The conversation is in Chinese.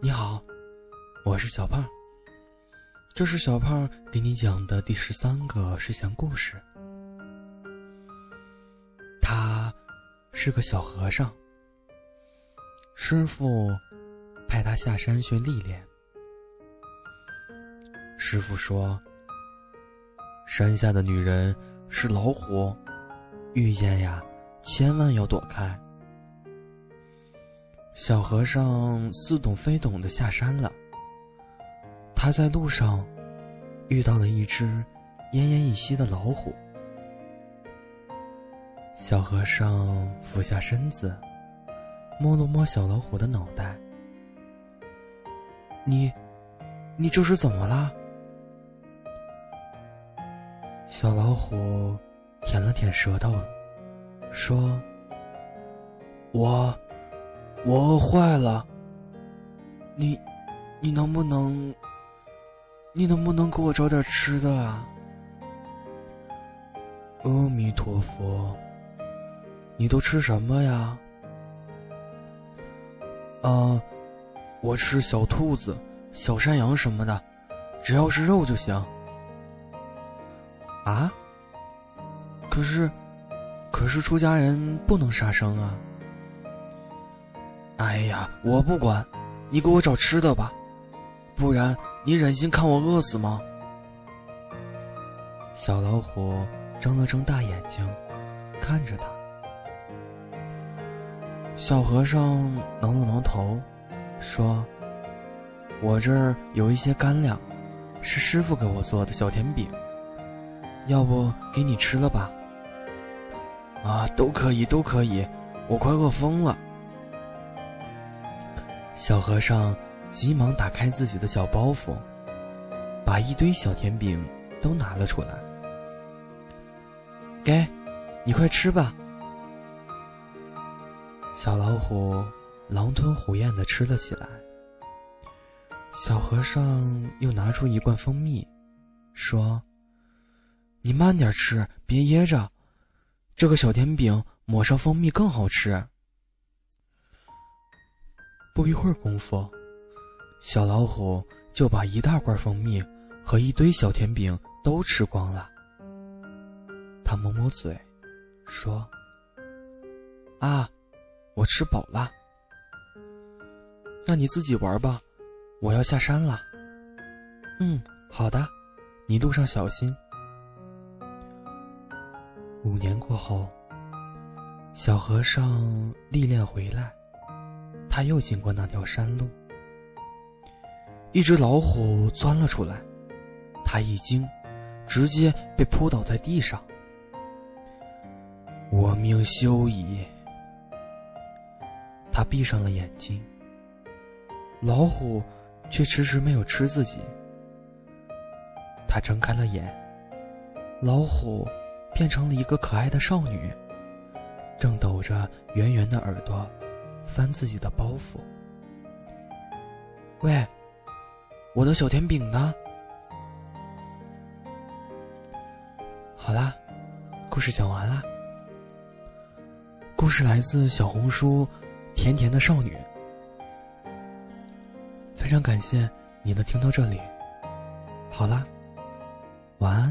你好，我是小胖。这是小胖给你讲的第十三个睡前故事。他是个小和尚，师傅派他下山学历练。师傅说：“山下的女人是老虎，遇见呀，千万要躲开。”小和尚似懂非懂的下山了。他在路上遇到了一只奄奄一息的老虎。小和尚俯下身子，摸了摸小老虎的脑袋：“你，你这是怎么了？”小老虎舔了舔舌头，说：“我。”我饿坏了，你，你能不能，你能不能给我找点吃的啊？阿弥陀佛，你都吃什么呀？啊，我吃小兔子、小山羊什么的，只要是肉就行。啊？可是，可是出家人不能杀生啊。哎呀，我不管，你给我找吃的吧，不然你忍心看我饿死吗？小老虎睁了睁大眼睛，看着他。小和尚挠了挠头，说：“我这儿有一些干粮，是师傅给我做的小甜饼，要不给你吃了吧？”啊，都可以，都可以，我快饿疯了。小和尚急忙打开自己的小包袱，把一堆小甜饼都拿了出来。给，你快吃吧。小老虎狼吞虎咽的吃了起来。小和尚又拿出一罐蜂蜜，说：“你慢点吃，别噎着。这个小甜饼抹上蜂蜜更好吃。”不一会儿功夫，小老虎就把一大罐蜂蜜和一堆小甜饼都吃光了。他抹抹嘴，说：“啊，我吃饱了。那你自己玩吧，我要下山了。”“嗯，好的，你路上小心。”五年过后，小和尚历练回来。他又经过那条山路，一只老虎钻了出来，他一惊，直接被扑倒在地上。我命休矣！他闭上了眼睛，老虎却迟迟没有吃自己。他睁开了眼，老虎变成了一个可爱的少女，正抖着圆圆的耳朵。翻自己的包袱。喂，我的小甜饼呢？好啦，故事讲完啦。故事来自小红书“甜甜的少女”。非常感谢你能听到这里。好啦，晚安。